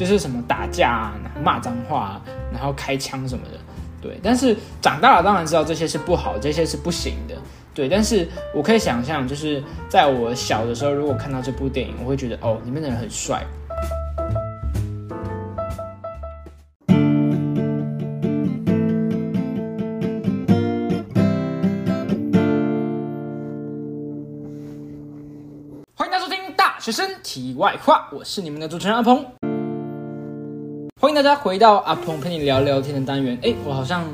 就是什么打架啊、骂脏话啊，然后开枪什么的。对，但是长大了当然知道这些是不好，这些是不行的。对，但是我可以想象，就是在我小的时候，如果看到这部电影，我会觉得哦，里面的人很帅。欢迎大家收听《大学生题外话》，我是你们的主持人阿鹏。欢迎大家回到阿鹏陪你聊聊天的单元。哎，我好像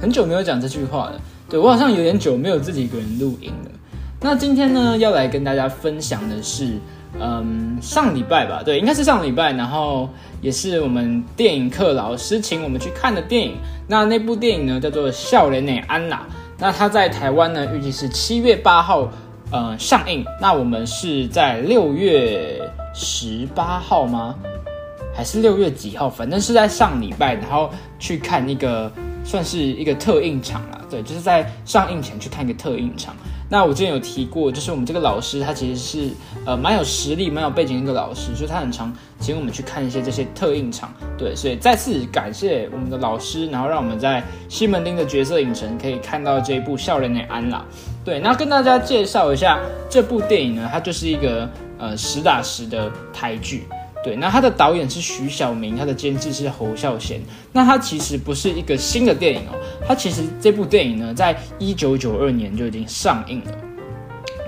很久没有讲这句话了。对我好像有点久没有自己一个人录音了。那今天呢，要来跟大家分享的是，嗯，上礼拜吧，对，应该是上礼拜，然后也是我们电影课老师请我们去看的电影。那那部电影呢，叫做《笑脸内安娜》。那它在台湾呢，预计是七月八号，呃，上映。那我们是在六月十八号吗？还是六月几号？反正是在上礼拜，然后去看一个算是一个特映场啦。对，就是在上映前去看一个特映场。那我之前有提过，就是我们这个老师他其实是呃蛮有实力、蛮有背景的一个老师，所以他很常请我们去看一些这些特映场。对，所以再次感谢我们的老师，然后让我们在西门町的角色影城可以看到这一部《笑脸的安啦》。对，那跟大家介绍一下这部电影呢，它就是一个呃实打实的台剧。对，那他的导演是徐小明，他的监制是侯孝贤。那他其实不是一个新的电影哦，他其实这部电影呢，在一九九二年就已经上映了。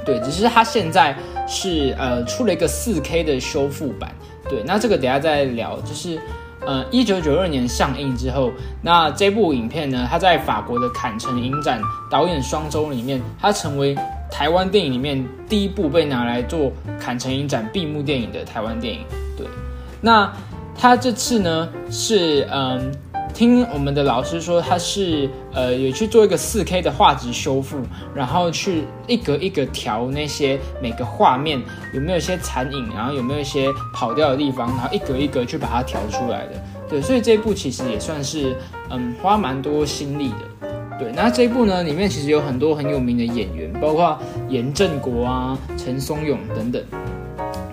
对，只是他现在是呃出了一个四 K 的修复版。对，那这个等下再聊。就是呃一九九二年上映之后，那这部影片呢，它在法国的坎城影展导演双周里面，它成为台湾电影里面第一部被拿来做坎城影展闭幕电影的台湾电影。对那他这次呢是嗯，听我们的老师说，他是呃有去做一个四 K 的画质修复，然后去一格一格调那些每个画面有没有一些残影，然后有没有一些跑掉的地方，然后一格一格去把它调出来的。对，所以这一部其实也算是嗯花蛮多心力的。对，那这一部呢里面其实有很多很有名的演员，包括严正国啊、陈松勇等等。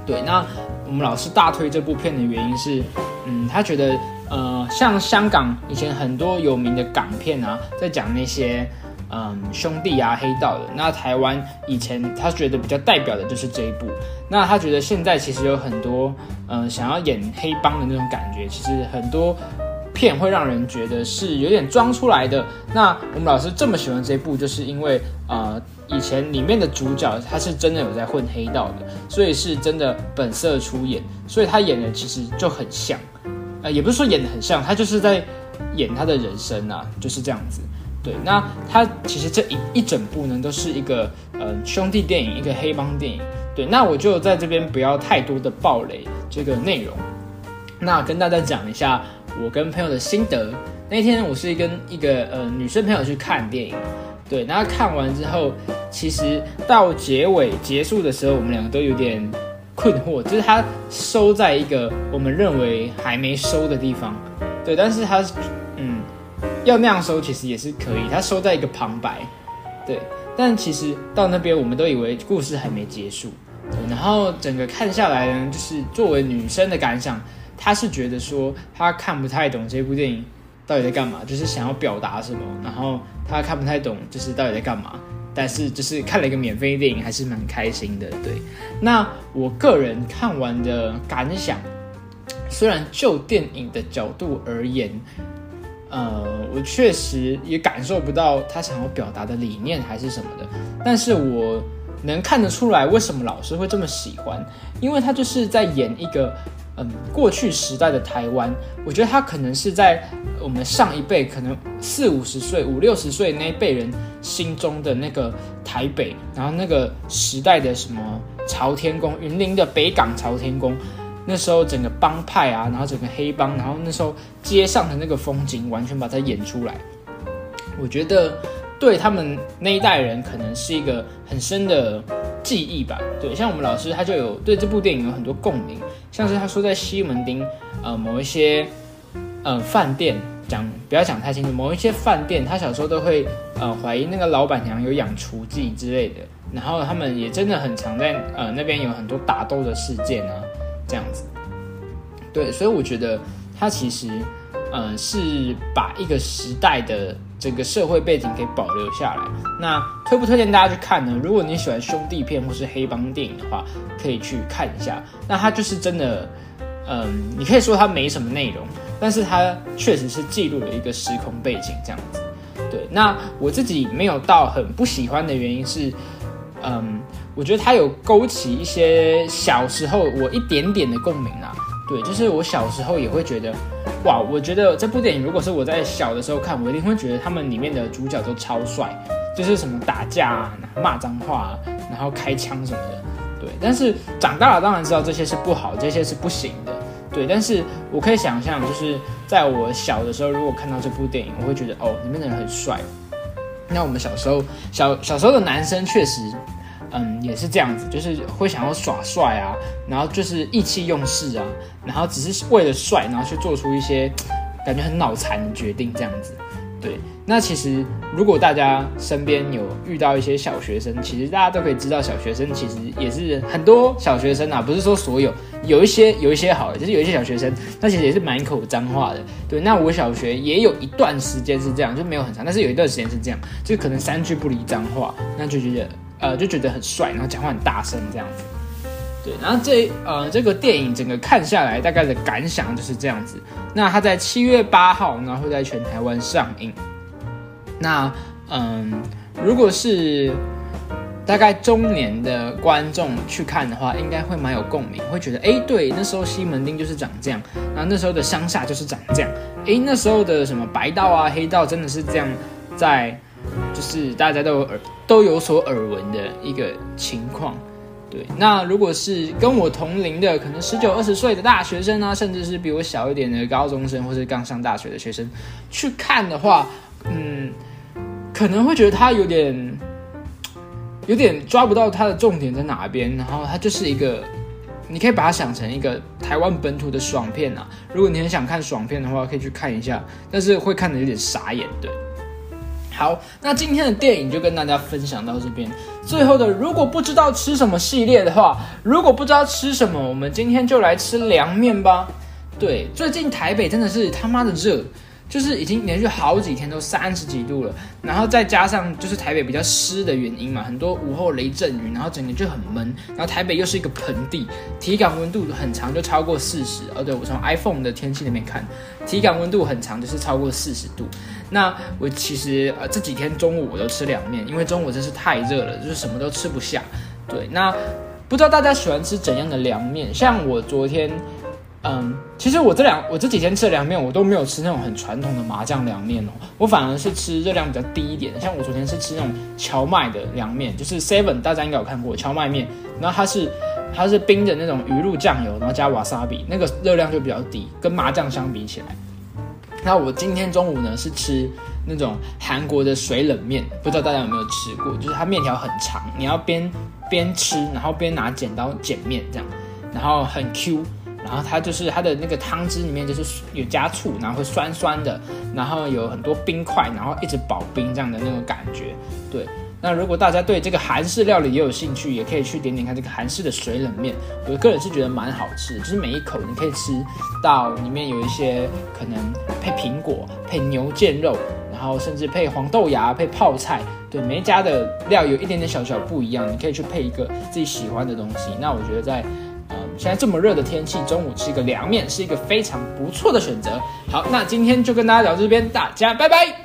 对，那。我们老师大推这部片的原因是，嗯，他觉得，呃，像香港以前很多有名的港片啊，在讲那些，嗯，兄弟啊、黑道的。那台湾以前他觉得比较代表的就是这一部。那他觉得现在其实有很多，呃，想要演黑帮的那种感觉，其实很多片会让人觉得是有点装出来的。那我们老师这么喜欢这部，就是因为，呃。以前里面的主角他是真的有在混黑道的，所以是真的本色出演，所以他演的其实就很像，呃，也不是说演的很像，他就是在演他的人生啊，就是这样子。对，那他其实这一一整部呢，都是一个呃兄弟电影，一个黑帮电影。对，那我就在这边不要太多的暴雷这个内容，那跟大家讲一下我跟朋友的心得。那天我是跟一个呃女生朋友去看电影。对，然后看完之后，其实到结尾结束的时候，我们两个都有点困惑，就是他收在一个我们认为还没收的地方，对，但是他嗯要那样收其实也是可以，他收在一个旁白，对，但其实到那边我们都以为故事还没结束，然后整个看下来呢，就是作为女生的感想，他是觉得说他看不太懂这部电影。到底在干嘛？就是想要表达什么，然后他看不太懂，就是到底在干嘛。但是就是看了一个免费电影，还是蛮开心的。对，那我个人看完的感想，虽然就电影的角度而言，呃，我确实也感受不到他想要表达的理念还是什么的。但是我能看得出来，为什么老师会这么喜欢，因为他就是在演一个。嗯，过去时代的台湾，我觉得他可能是在我们上一辈，可能四五十岁、五六十岁那一辈人心中的那个台北，然后那个时代的什么朝天宫、云林的北港朝天宫，那时候整个帮派啊，然后整个黑帮，然后那时候街上的那个风景，完全把它演出来。我觉得对他们那一代人，可能是一个很深的。记忆吧，对，像我们老师他就有对这部电影有很多共鸣，像是他说在西门町，呃，某一些，呃，饭店讲不要讲太清楚，某一些饭店他小时候都会呃怀疑那个老板娘有养雏妓之类的，然后他们也真的很常在呃那边有很多打斗的事件啊，这样子，对，所以我觉得他其实，嗯，是把一个时代的整个社会背景给保留下来。那推不推荐大家去看呢？如果你喜欢兄弟片或是黑帮电影的话，可以去看一下。那它就是真的，嗯，你可以说它没什么内容，但是它确实是记录了一个时空背景这样子。对，那我自己没有到很不喜欢的原因是，嗯，我觉得它有勾起一些小时候我一点点的共鸣啊。对，就是我小时候也会觉得，哇，我觉得这部电影如果是我在小的时候看，我一定会觉得他们里面的主角都超帅，就是什么打架、骂脏话，然后开枪什么的。对，但是长大了当然知道这些是不好，这些是不行的。对，但是我可以想象，就是在我小的时候，如果看到这部电影，我会觉得哦，里面的人很帅。那我们小时候，小小时候的男生确实，嗯，也是这样子，就是会想要耍帅啊，然后就是意气用事啊，然后只是为了帅，然后去做出一些感觉很脑残的决定，这样子。对，那其实如果大家身边有遇到一些小学生，其实大家都可以知道，小学生其实也是很多小学生啊，不是说所有，有一些有一些好的，就是有一些小学生，那其实也是满口脏话的。对，那我小学也有一段时间是这样，就没有很长，但是有一段时间是这样，就可能三句不离脏话，那就觉得呃就觉得很帅，然后讲话很大声这样子。对，然后这呃这个电影整个看下来，大概的感想就是这样子。那它在七月八号，然后会在全台湾上映。那嗯，如果是大概中年的观众去看的话，应该会蛮有共鸣，会觉得哎，对，那时候西门町就是长这样，然后那时候的乡下就是长这样，哎，那时候的什么白道啊、黑道真的是这样，在就是大家都有耳都有所耳闻的一个情况。对，那如果是跟我同龄的，可能十九二十岁的大学生啊，甚至是比我小一点的高中生，或是刚上大学的学生去看的话，嗯，可能会觉得他有点有点抓不到他的重点在哪边，然后他就是一个，你可以把它想成一个台湾本土的爽片啊。如果你很想看爽片的话，可以去看一下，但是会看的有点傻眼，对。好，那今天的电影就跟大家分享到这边。最后的，如果不知道吃什么系列的话，如果不知道吃什么，我们今天就来吃凉面吧。对，最近台北真的是他妈的热。就是已经连续好几天都三十几度了，然后再加上就是台北比较湿的原因嘛，很多午后雷阵雨，然后整个就很闷。然后台北又是一个盆地，体感温度很长，就超过四十。哦，对我从 iPhone 的天气那边看，体感温度很长，就是超过四十度。那我其实呃这几天中午我都吃凉面，因为中午真是太热了，就是什么都吃不下。对，那不知道大家喜欢吃怎样的凉面？像我昨天。嗯，其实我这两我这几天吃的凉面，我都没有吃那种很传统的麻酱凉面哦，我反而是吃热量比较低一点的。像我昨天是吃那种荞麦的凉面，就是 Seven 大家应该有看过荞麦面，然后它是它是冰的那种鱼露酱油，然后加瓦萨比，那个热量就比较低，跟麻酱相比起来。那我今天中午呢是吃那种韩国的水冷面，不知道大家有没有吃过？就是它面条很长，你要边边吃，然后边拿剪刀剪面这样，然后很 Q。然后它就是它的那个汤汁里面就是有加醋，然后会酸酸的，然后有很多冰块，然后一直保冰这样的那种感觉。对，那如果大家对这个韩式料理也有兴趣，也可以去点点看这个韩式的水冷面。我个人是觉得蛮好吃，就是每一口你可以吃到里面有一些可能配苹果、配牛腱肉，然后甚至配黄豆芽、配泡菜。对，每一家的料有一点点小小不一样，你可以去配一个自己喜欢的东西。那我觉得在。现在这么热的天气，中午吃一个凉面是一个非常不错的选择。好，那今天就跟大家聊这边，大家拜拜。